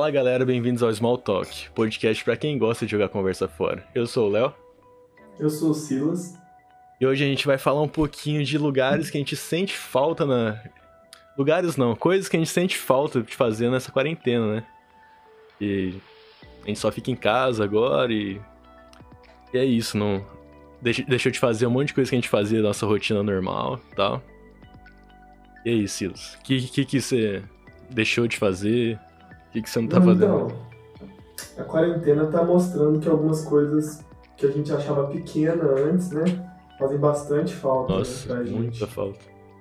Fala galera, bem-vindos ao Small Talk, podcast para quem gosta de jogar conversa fora. Eu sou o Léo. Eu sou o Silas. E hoje a gente vai falar um pouquinho de lugares que a gente sente falta na. Lugares não, coisas que a gente sente falta de fazer nessa quarentena, né? E a gente só fica em casa agora e. E é isso, não. Deixou de fazer um monte de coisa que a gente fazia na nossa rotina normal e tal. E aí, Silas? O que, que, que você deixou de fazer? O que, que você não tá fazendo? Então, a quarentena tá mostrando que algumas coisas que a gente achava pequena antes, né? Fazem bastante falta Nossa, né, pra muita gente. falta.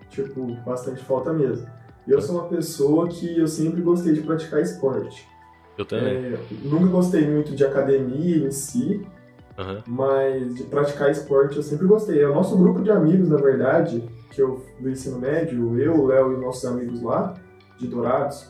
Tipo, bastante falta mesmo. E eu sou uma pessoa que eu sempre gostei de praticar esporte. Eu também. É, nunca gostei muito de academia em si, Aham. mas de praticar esporte eu sempre gostei. É o nosso grupo de amigos, na verdade, que eu do ensino médio, eu, o Léo e nossos amigos lá, de Dourados,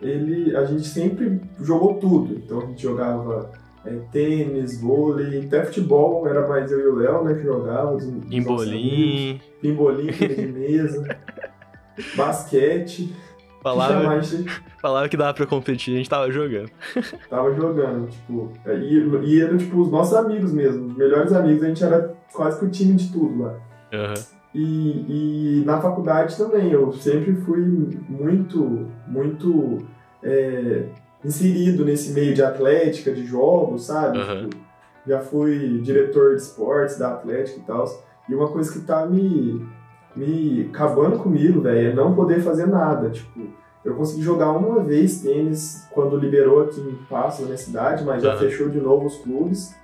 ele, a gente sempre jogou tudo. Então a gente jogava é, tênis, vôlei, até futebol, era mais eu e o Léo, né, que jogava. os- os nossos amigos. Embolim. Pimbolim, tênis de mesa, basquete. Falava, Jamais falava que dava pra competir, a gente tava jogando. tava jogando, tipo, e, e eram tipo os nossos amigos mesmo, os melhores amigos, a gente era quase que o time de tudo lá. Aham. E, e na faculdade também, eu sempre fui muito, muito é, inserido nesse meio de atlética, de jogos, sabe? Aham. Tipo, já fui diretor de esportes da Atlética e tal. E uma coisa que tá me, me acabando comigo, velho, é não poder fazer nada. Tipo, eu consegui jogar uma vez tênis quando liberou aqui em Passo, na minha cidade, mas já fechou de novo os clubes.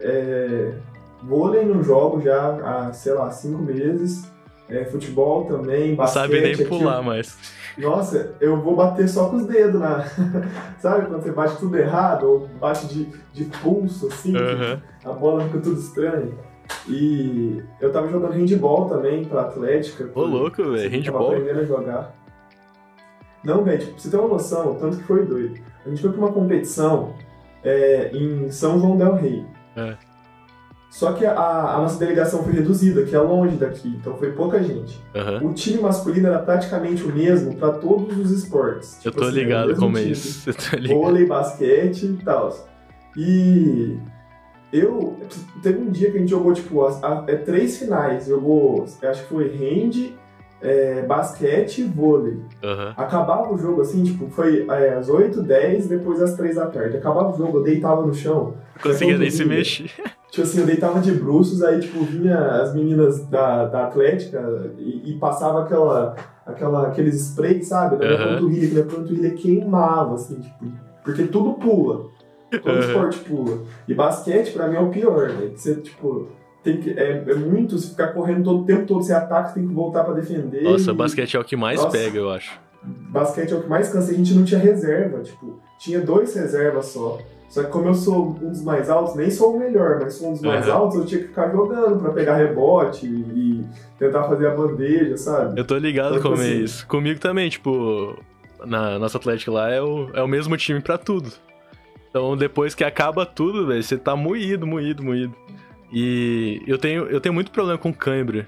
É, vôlei não jogo já há, sei lá, cinco meses. É, futebol também, Não basquete. sabe nem aqui, pular mais. nossa, eu vou bater só com os dedos na. Sabe quando você bate tudo errado? Ou bate de, de pulso, assim, Aham. a bola fica tudo estranha. E eu tava jogando handball também pra Atlética. Ô, louco, velho, Tava handball. aprendendo a jogar. Não, velho, tipo, pra você ter uma noção, tanto que foi doido. A gente foi pra uma competição é, em São João Del Rei. É. Só que a, a nossa delegação foi reduzida, que é longe daqui, então foi pouca gente. Aham. O time masculino era praticamente o mesmo pra todos os esportes. Eu Tipo tô assim, ligado como é isso. Eu tô ligado. Vôlei, basquete e tal. E eu. Teve um dia que a gente jogou, tipo, as- a- é, três finais. Jogou, acho que foi hand, é, basquete e vôlei. Aham. Acabava o jogo assim, tipo, foi é, às 8, 10, depois às 3 da tarde. Acabava o jogo, eu deitava no chão. Conseguia nem se mexer. Tipo assim, eu deitava de bruços, aí, tipo, vinha as meninas da, da Atlética e, e passava aquela, aquela, aqueles sprays, sabe? Na minha Aham. panturrilha, que minha panturrilha queimava, assim, tipo, porque tudo pula. Todo Aham. esporte pula. E basquete, pra mim, é o pior, né? Você, tipo, tem que, é, é muito, se ficar correndo todo o tempo todo, você ataca, você tem que voltar pra defender. Nossa, e- basquete é o que mais Nossa. pega, eu acho. basquete é o que mais cansa, a gente não tinha reserva, tipo, tinha dois reservas só. Só que como eu sou um dos mais altos, nem sou o melhor, mas sou um dos mais Aham. altos, eu tinha que ficar jogando pra pegar rebote e, tentar fazer a bandeja, sabe? Eu tô ligado Então, como é assim- isso. Comigo também, tipo, na nossa Atlética lá é o, é o mesmo time pra tudo. Então depois que acaba tudo, velho, você tá moído, moído, moído. E eu tenho, eu tenho muito problema com cãibra.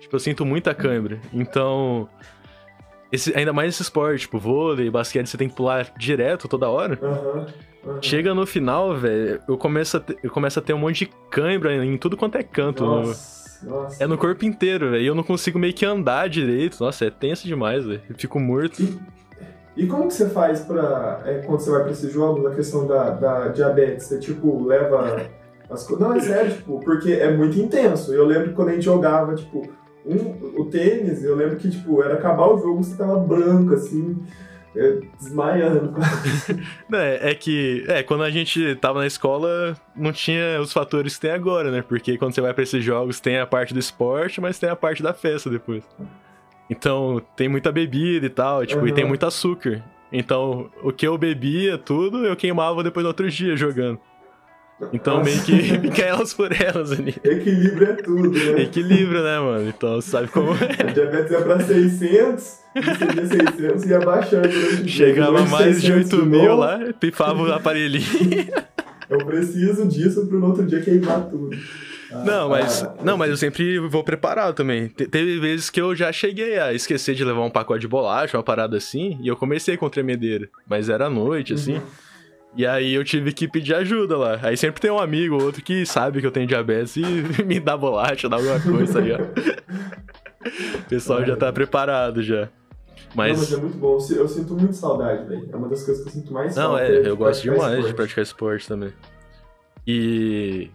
Tipo, eu sinto muita cãibra. Então, esse, ainda mais esse esporte, tipo, vôlei, basquete, você tem que pular direto toda hora. Aham. aham. Chega no final, velho, eu começo, a ter, eu começo a ter um monte de cãibra em tudo quanto é canto. no- Nossa, nossa. é no corpo inteiro, velho. E eu não consigo meio que andar direito. Nossa, é tenso demais, velho. Eu fico morto. E, e como que você faz pra, é, quando você vai pra esses jogos, a questão da, da diabetes? Você, tipo, leva as coisas... Não, é sério, tipo, porque é muito intenso. Eu lembro que quando a gente jogava, tipo, um, o tênis, eu lembro que, tipo, era acabar o jogo, você tava branco, assim, é, desmaiando. É, é que, é, quando a gente tava na escola, não tinha os fatores que tem agora, né? Porque quando você vai pra esses jogos, tem a parte do esporte, mas tem a parte da festa depois. Então, tem muita bebida e tal, tipo, e tem muito açúcar. Então, o que eu bebia, tudo, eu queimava depois no outro dia jogando. Então, meio que fica elas por elas ali. Equilíbrio é tudo, né? Equilíbrio, né, mano? Então, sabe como é? A diabetes ia pra 600, e seria 600 e ia baixando. Chegava Depois mais de 600 8 mil novo. lá, pifava o aparelhinho. Eu preciso disso pro outro dia queimar tudo. Ah, Não, mas, ah, não, mas eu sempre vou preparado também. Te- teve vezes que eu já cheguei a esquecer de levar um pacote de bolacha, uma parada assim, e eu comecei com tremedeira. Mas era à noite, assim. E aí eu tive que pedir ajuda lá. Aí sempre tem um amigo ou outro que sabe que eu tenho diabetes e me dá bolacha, dá alguma coisa aí, ó. O pessoal já tá preparado já. Não, mas Mas. é muito bom. Eu si- Eu sinto muito saudade, velho. É uma das coisas que eu sinto mais Não, é, de eu gosto demais de esporte. praticar esporte também. E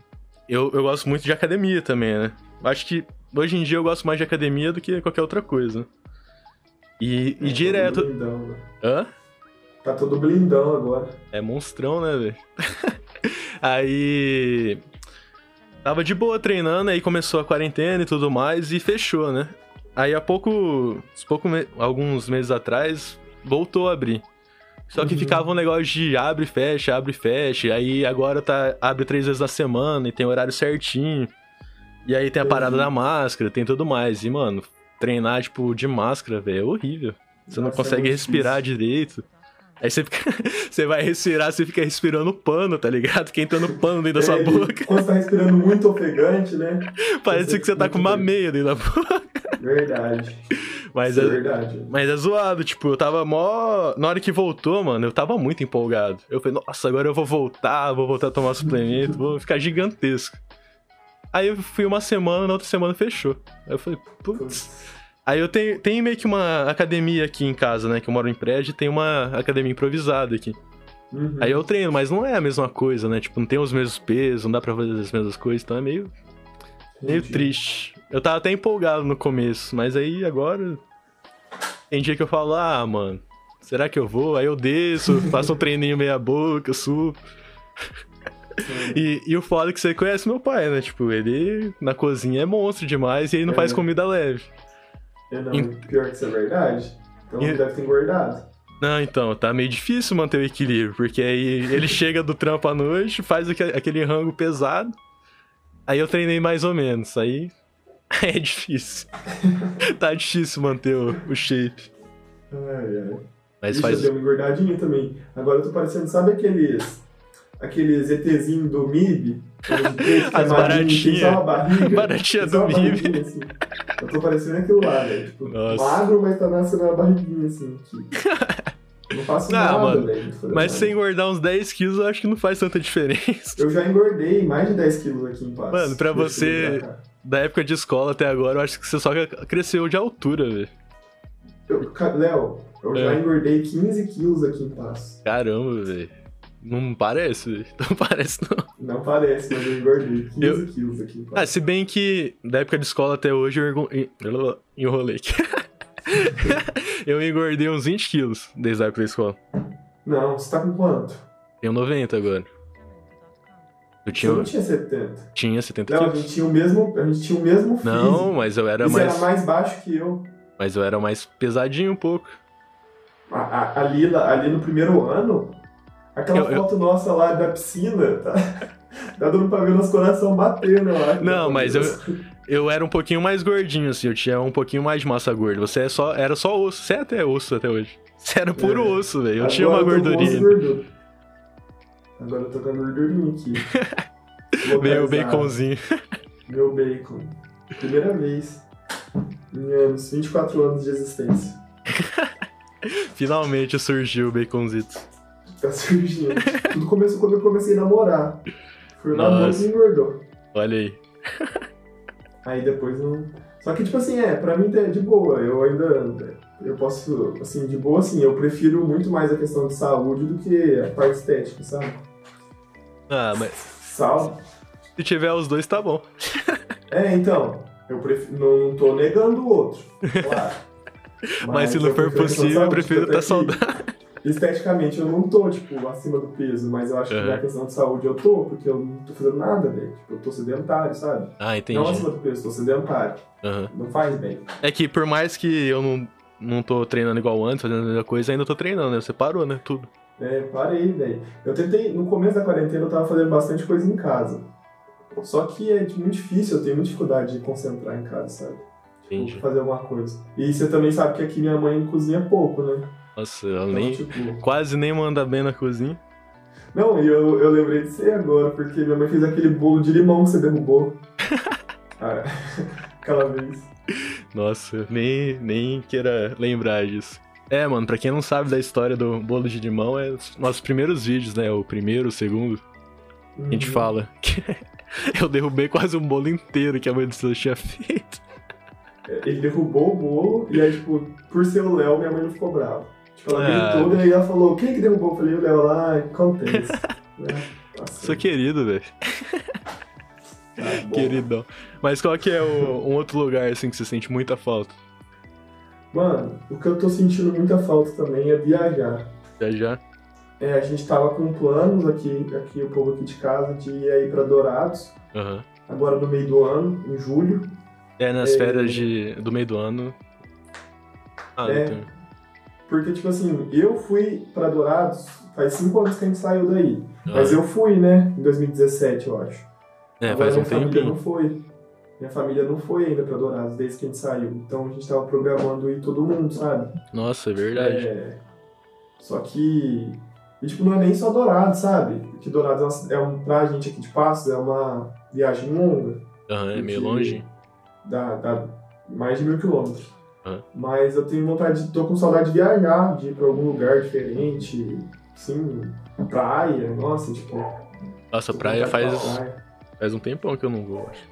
eu, eu gosto muito de academia também, né? Acho que hoje em dia eu gosto mais de academia do que qualquer outra coisa. E, É, e direto. blindão, né? Hã? Tá todo blindão agora. É monstrão, né, velho? aí. Tava de boa treinando, aí começou a quarentena e tudo mais, e fechou, né? Aí há pouco. pouco me- alguns meses atrás, voltou a abrir. Só que Uhum. ficava um negócio de abre e fecha, abre e fecha. Aí agora tá. abre três vezes na semana e tem horário certinho. E aí tem a parada Entendi. da máscara, tem tudo mais. E, mano, treinar, tipo, de máscara, velho, é horrível. Você não Nossa, é consegue muito respirar difícil. direito. Aí você fica. você vai respirar, você fica respirando pano, tá ligado? Quem entrando pano dentro da sua É, boca. Quando você tá respirando muito ofegante, né? Parece que você tá com uma meia dentro da boca. Verdade. Mas Isso é é, verdade. mas é zoado, tipo, eu tava mó. Na hora que voltou, mano, eu tava muito empolgado. Eu falei, nossa, agora eu vou voltar, vou voltar a tomar suplemento, vou ficar gigantesco. Aí eu fui uma semana, na outra semana fechou. Aí eu falei, putz. Aí eu tenho, tenho meio que uma academia aqui em casa, né? Que eu moro em prédio e tem uma academia improvisada aqui. Uhum. Aí eu treino, mas não é a mesma coisa, né? Tipo, não tem os mesmos pesos, não dá pra fazer as mesmas coisas, então é meio, meio Entendi. triste. Eu tava até empolgado no começo, mas aí agora. Tem dia que eu falo, ah, mano, será que eu vou? Aí eu desço, faço um treininho meia boca, subo. E, e o foda é que você conhece meu pai, né? Tipo, ele na cozinha é monstro demais e ele não É, faz comida leve. É, não, pior que isso é verdade. Então E- deve ter engordado. Não, então, tá meio difícil manter o equilíbrio, porque aí ele chega do trampo à noite, faz aque- aquele rango pesado, aí eu treinei mais ou menos, aí é difícil. tá difícil manter o, o shape. Ai, ai. Mas Ixi, faz. eu dei uma engordadinha também. Agora eu tô parecendo, sabe aqueles. Aqueles ETzinhos do MIB? As baratinhas. Baratinha do MIB. barriguinha, assim. Eu tô parecendo aquilo lá, velho. Tipo, Nossa. magro, mas tá nascendo uma barriguinha assim. Aqui. Não faço Ah, nada, mano, velho. não tô fazendo Mas nada. se engordar uns 10 quilos, eu acho que não faz tanta diferença. Eu já engordei mais de 10 quilos aqui em paz. Mano, pra você- pra. Da época de escola até agora, eu acho que você só cresceu de altura, velho. Léo, eu já É. engordei 15 quilos aqui em paz. Caramba, velho. Não parece. Não parece, não. Não parece, mas eu engordei 15 Eu- quilos aqui Ah, se bem que da época de escola até hoje eu enrolei aqui. eu engordei uns 20 quilos desde a época da escola. Não, você tá com quanto? Tenho 90 agora. Eu Você tinha, não tinha 70. tinha 70 Não, a gente tinha o mesmo, a gente tinha o mesmo físico. Não, mas eu era Você mais, era mais baixo que eu. Mas eu era mais pesadinho um pouco. A- a- ali, ali no primeiro ano, aquela Eu- eu- foto nossa lá da piscina, tá, tá dando pra ver nosso coração batendo lá. Não, mas eu- Eu era um pouquinho mais gordinho, assim, eu tinha um pouquinho mais de massa gorda. Você é só, era só osso. Você é até osso até hoje. Você era puro É. osso, velho. Eu tinha uma Agora eu gordurinha. Agora eu tô com a gordurinha aqui. Localizado. baconzinho. Meu bacon. Primeira vez em anos, 24 anos de existência. Finalmente surgiu o baconzito. Tá surgindo. Tudo começou quando eu comecei a namorar. Foi o namoro que engordou. Olha aí. Aí depois não. Só que, tipo assim, é, pra mim é de boa. Eu ainda. Eu posso. Assim, de boa, assim, eu prefiro muito mais a questão de saúde do que a parte estética, sabe? Ah, mas Sal. se tiver os dois, tá bom. É, então. Eu prefiro, não, não tô negando o outro, claro. Mas, se não for possível, eu prefiro estar que saudável. Esteticamente eu não tô, tipo, acima do peso, mas eu acho que Uhum. na questão de saúde eu tô, porque eu não tô fazendo nada, velho. Tipo, eu tô sedentário, sabe? Ah, entendi. Não acima do peso, tô sedentário. Aham. Não faz bem. É que por mais que eu não, não tô treinando igual antes, fazendo a mesma coisa, ainda tô treinando, né? Você parou, né? Tudo. É, parei, velho. Eu tentei, no começo da quarentena eu tava fazendo bastante coisa em casa. Só que é tipo, muito difícil, eu tenho muita dificuldade de concentrar em casa, sabe? Tipo, Entendi. fazer alguma coisa. E você também sabe que aqui minha mãe cozinha pouco, né? Nossa, ela Então, nem. tipo, Quase nem manda bem na cozinha. Não, e eu, eu lembrei de você agora, porque minha mãe fez aquele bolo de limão que você derrubou. ah, aquela vez. Nossa, nem, nem queira lembrar disso. É, mano, pra quem não sabe da história do bolo de limão, é os nossos primeiros vídeos, né? O primeiro, o segundo. Uhum. A gente uhum. fala que eu derrubei quase um bolo inteiro que a mãe do Silas tinha feito. É, ele derrubou o bolo e aí, tipo, por ser o Léo, minha mãe não ficou brava. Tipo, ela ah, gritou e aí ela falou, quem que derrubou? Eu falei, o Léo lá, acontece. né? Sou querido, velho. Tá Queridão. Mas qual que é o, um outro lugar, assim, que você sente muita falta? Mano, o que eu tô sentindo muita falta também é viajar. Viajar? É, a gente tava com planos aqui, aqui o povo aqui de casa, de ir aí pra Dourados. Uhum. Agora no meio do ano, em julho. É, nas é... férias de, do meio do ano. Ah, é, tem... Porque, tipo assim, eu fui pra Dourados faz cinco anos que a gente saiu daí. Uhum. Mas eu fui, né? Em 2017, eu acho. É, Agora, faz um tempinho. Minha família não foi. Minha família não foi ainda pra Dourados desde que a gente saiu. Então a gente tava programando ir todo mundo, sabe? Nossa, é verdade. É... Só que e, tipo, não é nem só Dourados, sabe? Porque Dourados é, é um, pra gente aqui de Passos, é uma viagem longa. Aham, uhum, é meio longe. Dá, dá mais de mil quilômetros. Uhum. Mas eu tenho vontade, de, tô com saudade de viajar, de ir pra algum lugar diferente, sim, praia, nossa, tipo... Nossa, praia faz, praia. faz um tempão que eu não vou, acho.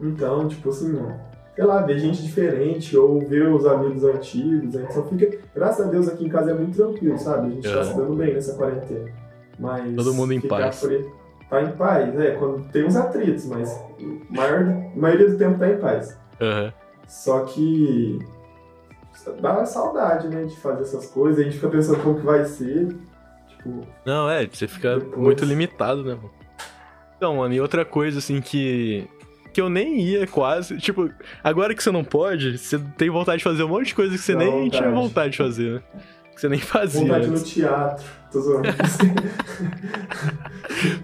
Então, tipo assim, sei lá, ver gente diferente ou ver os amigos antigos. A gente só fica. Graças a Deus aqui em casa é muito tranquilo, sabe? A gente é. tá se dando bem nessa quarentena. Mas. Todo mundo em paz. Por... Tá em paz, é, quando tem uns atritos, mas a maior, a maioria do tempo tá em paz. Uhum. Só que dá saudade, né, de fazer essas coisas, a gente fica pensando como que vai ser. Tipo. Não, é, você fica depois... muito limitado, né, mano? Então, mano, e outra coisa assim que que eu nem ia quase. Tipo, agora que você não pode, você tem vontade de fazer um monte de coisa que você Dá nem vontade. tinha vontade de fazer, né? Que você nem fazia. Vontade antes. no teatro. Tô zoando.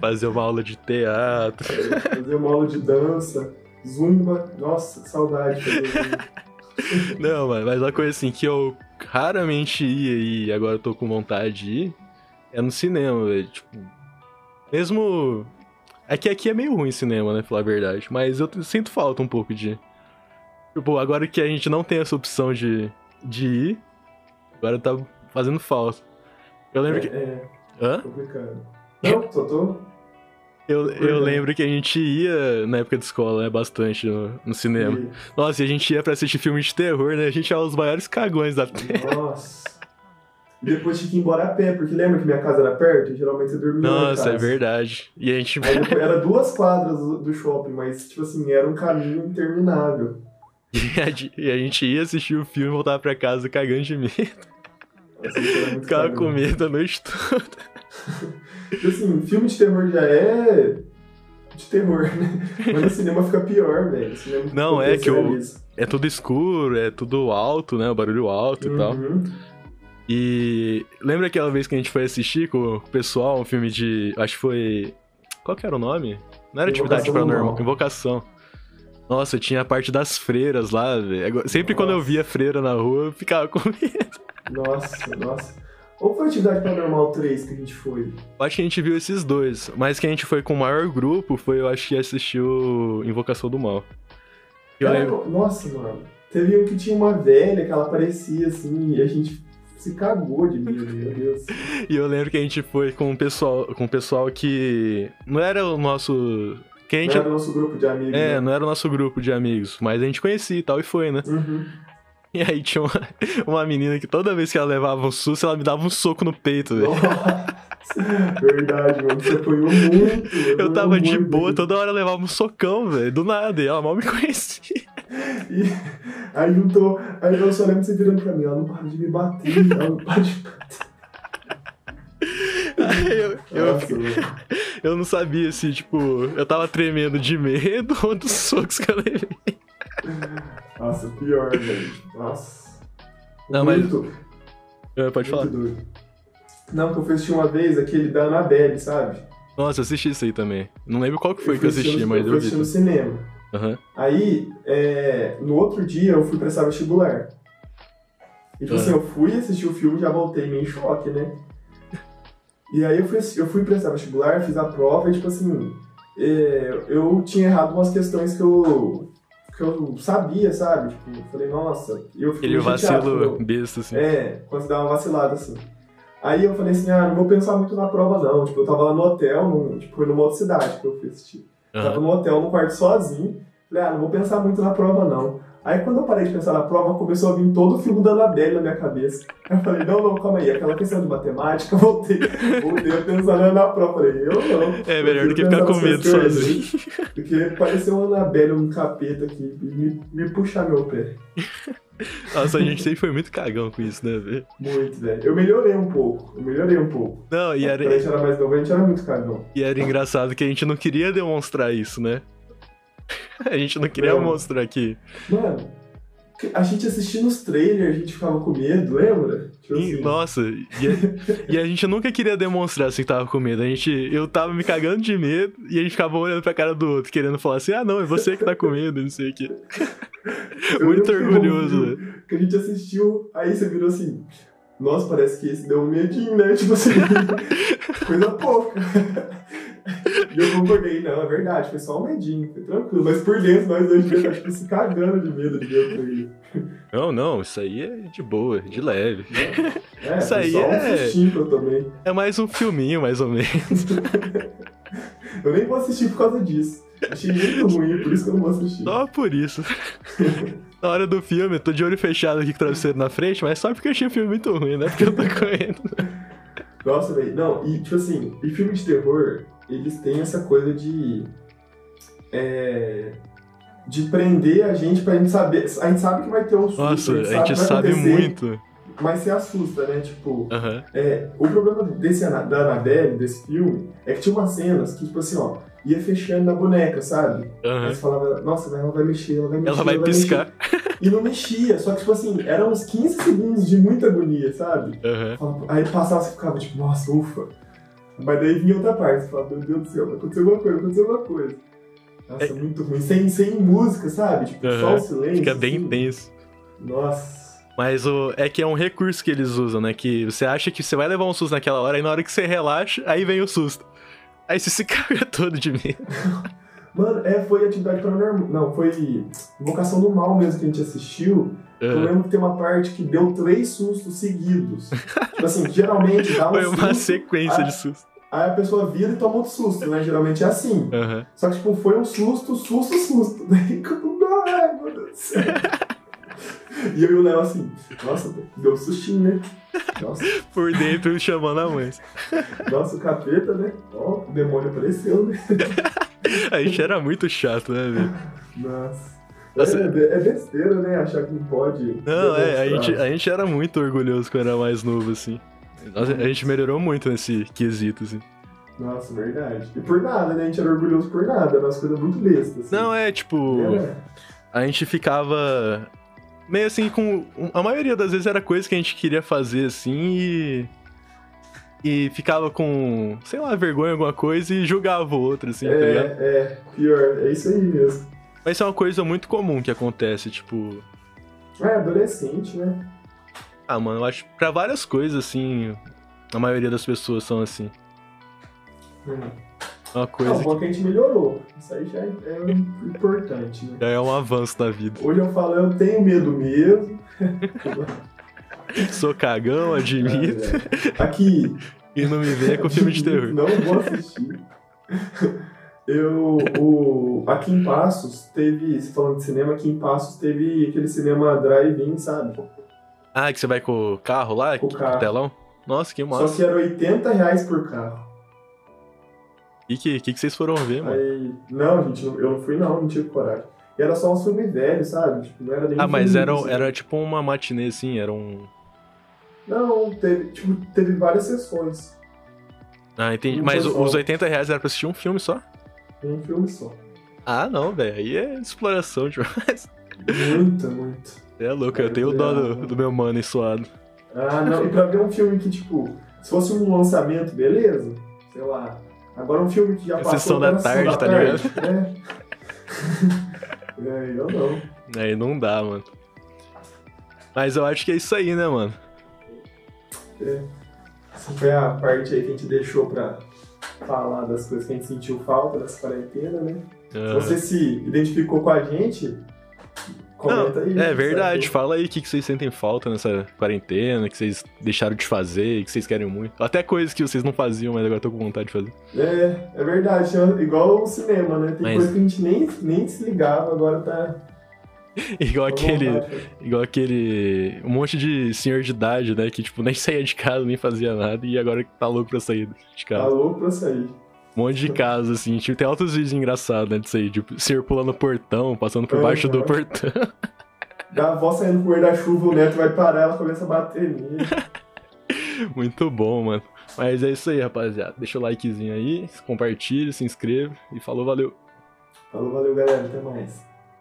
fazer uma aula de teatro. fazer uma aula de dança. Zumba. Nossa, que saudade. Não, mano, mas uma coisa assim que eu raramente ia e agora eu tô com vontade de ir é no cinema, velho. Tipo, mesmo é que aqui é meio ruim cinema, né? Falar a verdade. Mas eu sinto falta um pouco de. Tipo, agora que a gente não tem essa opção de, de ir, agora tá fazendo falta. Eu lembro é, que. É. Hã? Complicado. Não, só tô. Eu, eu lembro que a gente ia na época de escola, né, bastante no, no cinema. E... Nossa, e a gente ia pra assistir filme de terror, né? A gente é os maiores cagões da terra. Nossa. E depois tinha que ir embora a pé, porque lembra que minha casa era perto? E geralmente você dormia Nossa, é verdade. E a gente... Aí, era duas quadras do shopping, mas, tipo assim, era um caminho interminável. E a gente ia assistir o filme e voltava pra casa cagando de medo. Ficava com medo a noite toda. Tipo assim, filme de terror já é de terror, né? Mas no cinema fica pior, velho. Não, é que o, é tudo escuro, é tudo alto, né? O barulho alto uhum. e tal. E lembra aquela vez que a gente foi assistir com o pessoal um filme de. Acho que foi. Qual que era o nome? Não era Atividade Paranormal, Invocação. Nossa, tinha a parte das freiras lá, velho. Sempre nossa. quando eu via freira na rua, eu ficava com medo. Nossa, nossa. Ou foi Atividade Paranormal 3 que a gente foi? Acho que a gente viu esses dois. Mas que a gente foi com o maior grupo foi, eu acho que assistiu Invocação do Mal. Eu lembro... Nossa, mano. Teve um que tinha uma velha que ela aparecia assim, e a gente se cagou de medo, meu Deus. e eu lembro que a gente foi com o pessoal, com o pessoal que não era o nosso que a gente... Não era o nosso grupo de amigos. É, né? não era o nosso grupo de amigos, mas a gente conhecia e tal, e foi, né? Uhum. E aí tinha uma, uma menina que toda vez que ela levava um susto, ela me dava um soco no peito, velho. Verdade, mano. Você apanhou muito. Eu tava de boa, toda hora eu levava um socão, velho. Do nada, e ela mal me conhecia. E aí juntou. Aí eu só lembro você virando pra mim, ela não para de me bater, ela não para de me bater. eu, eu, eu, não sabia se, tipo, eu tava tremendo de medo ou dos socos que eu levei. Nossa, pior, velho. Nossa. Não, muito, mas. É, pode falar. Doido. Não, que eu fui assistir uma vez aquele da Annabelle, sabe? Nossa, eu assisti isso aí também. Não lembro qual que foi eu que eu assisti, no, mas eu, eu vi. Assisti no cinema. Uhum. Aí, é, no outro dia, eu fui prestar vestibular. E, tipo uhum. assim, eu fui assistir o filme e já voltei meio em choque, né? E aí eu fui, eu fui prestar vestibular, fiz a prova e, tipo assim, é, eu tinha errado umas questões que eu, que eu sabia, sabe? Tipo, eu falei, nossa, eu fiquei chateado, vacilo tipo, besta, assim. É, quando você dá uma vacilada, assim. Aí eu falei assim, ah, não vou pensar muito na prova, não. Tipo, eu tava lá no hotel, num, tipo, foi numa outra cidade que eu fui assistir. Aham. Tava no hotel, no quarto sozinho. Falei, ah, não vou pensar muito na prova, não. Aí quando eu parei de pensar na prova, começou a vir todo o filme da Annabelle na minha cabeça. Aí eu falei, não, não, calma aí. Aquela questão de matemática, voltei, voltei a pensar na prova. Falei, eu não. É melhor do que ficar com medo sozinho. Do que parecer uma Annabelle, um capeta aqui, me, me puxar meu pé. Nossa, a gente sempre foi muito cagão com isso, né, velho? Muito, velho. Eu melhorei um pouco. Eu melhorei um pouco. Não, e Quando a era, gente era mais novo, a gente era muito cagão. e era engraçado que a gente não queria demonstrar isso, né? A gente não queria mostrar que. Mano, a gente assistindo os trailers, a gente ficava com medo, lembra? Tipo assim, Nossa, e a, e a gente nunca queria demonstrar assim que tava com medo. A gente, eu tava me cagando de medo e a gente ficava olhando pra cara do outro, querendo falar assim: ah, não, é você que tá com medo, não sei o quê. Muito orgulhoso, velho. vi Que a gente assistiu, aí você virou assim. Nossa, parece que esse deu um medinho, né? Tipo assim, coisa pouca. E eu concordei, não, é verdade, foi só um medinho, foi tranquilo. Mas por dentro, nós dois devia estar tipo, se cagando de medo de ver o trailer. Não, não, isso aí é de boa, de leve. É, Isso aí um é- que tomei. É mais um filminho, mais ou menos. Eu nem vou assistir por causa disso. Achei muito ruim, por isso que eu não vou assistir. Só por isso. Na hora do filme, eu tô de olho fechado aqui com o travesseiro na frente, mas só porque eu achei o filme muito ruim, né? Porque eu tô correndo. Nossa, velho. Não, e tipo assim, e filme de terror, eles têm essa coisa de. É. De prender a gente pra gente saber. A gente sabe que vai ter um susto. Nossa, a gente sabe acontecer, muito. Mas se assusta, né? Tipo. É, o problema desse, da Annabelle, desse filme, é que tinha umas cenas que, tipo assim, ó, ia fechando na boneca, sabe? Aí Aham. você falava, nossa, ela vai mexer, ela vai mexer. Ela vai mexer. piscar. E não mexia, só que, tipo assim, eram uns 15 segundos de muita agonia, sabe? Falava- Aí passava, você ficava tipo, nossa, ufa. Mas daí vinha outra parte, você falava, meu Deus do céu, vai acontecer alguma coisa, vai acontecer alguma coisa. Nossa, É- muito ruim. Sem, sem música, sabe? Tipo, só Aham. o silêncio. Fica bem assim. tenso. Nossa. Mas o, é que é um recurso que eles usam, né? Que você acha que você vai levar um susto naquela hora, e na hora que você relaxa, aí vem o susto. Aí você se caga todo de medo. Mano, é, foi atividade paranormal. Não, foi Invocação do Mal mesmo que a gente assistiu. Eu Aham. lembro que tem uma parte que deu três sustos seguidos. tipo assim, geralmente dá um Foi uma susto, sequência de susto. aí a pessoa vira e toma outro susto, né? Geralmente é assim. Aham. Só que, tipo, foi um susto, susto, susto. Daí, quando, ai, meu Deus do céu. E eu e o Léo assim, nossa, deu um sustinho, né? Nossa, Por dentro chamando a mãe. nossa, o capeta, né? Ó, o demônio apareceu, né? A gente era muito chato, né, velho? Nossa. Nossa. É, é besteira, né? Achar que não pode. Não, é, a gente, a gente era muito orgulhoso quando era mais novo, assim. Nossa, a gente melhorou muito nesse quesito, assim. Nossa, verdade. E por nada, né? A gente era orgulhoso por nada. Era umas coisas muito bestas. Assim. Não, é tipo. Era- A gente ficava. Meio assim com. A maioria das vezes era coisa que a gente queria fazer, assim, e. E ficava com, sei lá, vergonha alguma coisa e julgava o outro, assim, tá ligado? É, é, pior. É isso aí mesmo. Mas isso é uma coisa muito comum que acontece, tipo. É, adolescente, né? Ah, mano, eu acho que pra várias coisas, assim. A maioria das pessoas são assim. Hum. É uma coisa bom que a gente melhorou. Isso aí já é, é importante, né? que já é um avanço da vida. Hoje eu falo, eu tenho medo mesmo. Sou cagão, admito. É, é. Aqui. E não me venha com filme de terror. Não vou assistir. Eu. O, aqui em Passos teve. Você falando de cinema, aqui em Passos teve aquele cinema drive-in, sabe? Ah, que você vai com o carro lá? Com o carro. telão? Nossa, que Só massa. que era 80 reais por carro. E que, que, que vocês foram ver, mano? Aí. Não, gente, eu não fui não, não tive coragem. E era só um filme velho, sabe? Tipo, não era nem Ah, mas filme era, assim. era tipo uma matinê, assim, era um. Não, teve, tipo, teve várias sessões. Ah, entendi. Um Mas os 80 reais era pra assistir um filme só? Um filme só. Ah, não, velho. Aí é exploração demais. Muito, muito. É louco, eu tenho dó do, do meu mano ensoado. Ah, não. E pra ver um filme que, tipo, se fosse um lançamento, beleza? Sei lá. Agora um filme que já É passou sessão da tarde, da tá tarde, É. é, eu não. Aí não dá, mano. Mas eu acho que é isso aí, né, mano? É. Essa foi a parte aí que a gente deixou pra falar das coisas que a gente sentiu falta dessa quarentena, né? Se Ah. você se identificou com a gente, comenta aí. é verdade, fala aí o que, que vocês sentem falta nessa quarentena, que vocês deixaram de fazer, que vocês querem muito. Até coisas que vocês não faziam, mas agora tô com vontade de fazer. É, é verdade. Igual o cinema, né? Tem Mas- coisa que a gente nem, nem se ligava, agora tá. Igual com aquele. vontade. Igual aquele. Um monte de senhor de idade, né? Que, tipo, nem saía de casa, nem fazia nada, e agora tá louco pra sair de Tá casa. louco pra sair. Um monte de casa, assim. Tipo, tem altos vídeos engraçados, né? Disso aí. Tipo, senhor pulando o portão, passando por Aham. baixo do portão. Da avó saindo com o guarda-chuva, o neto vai parar, ela começa a bater nele. Muito bom, mano. Mas é isso aí, rapaziada. Deixa o likezinho aí, compartilha, se inscreva e falou, valeu. Falou, valeu, galera. Até mais.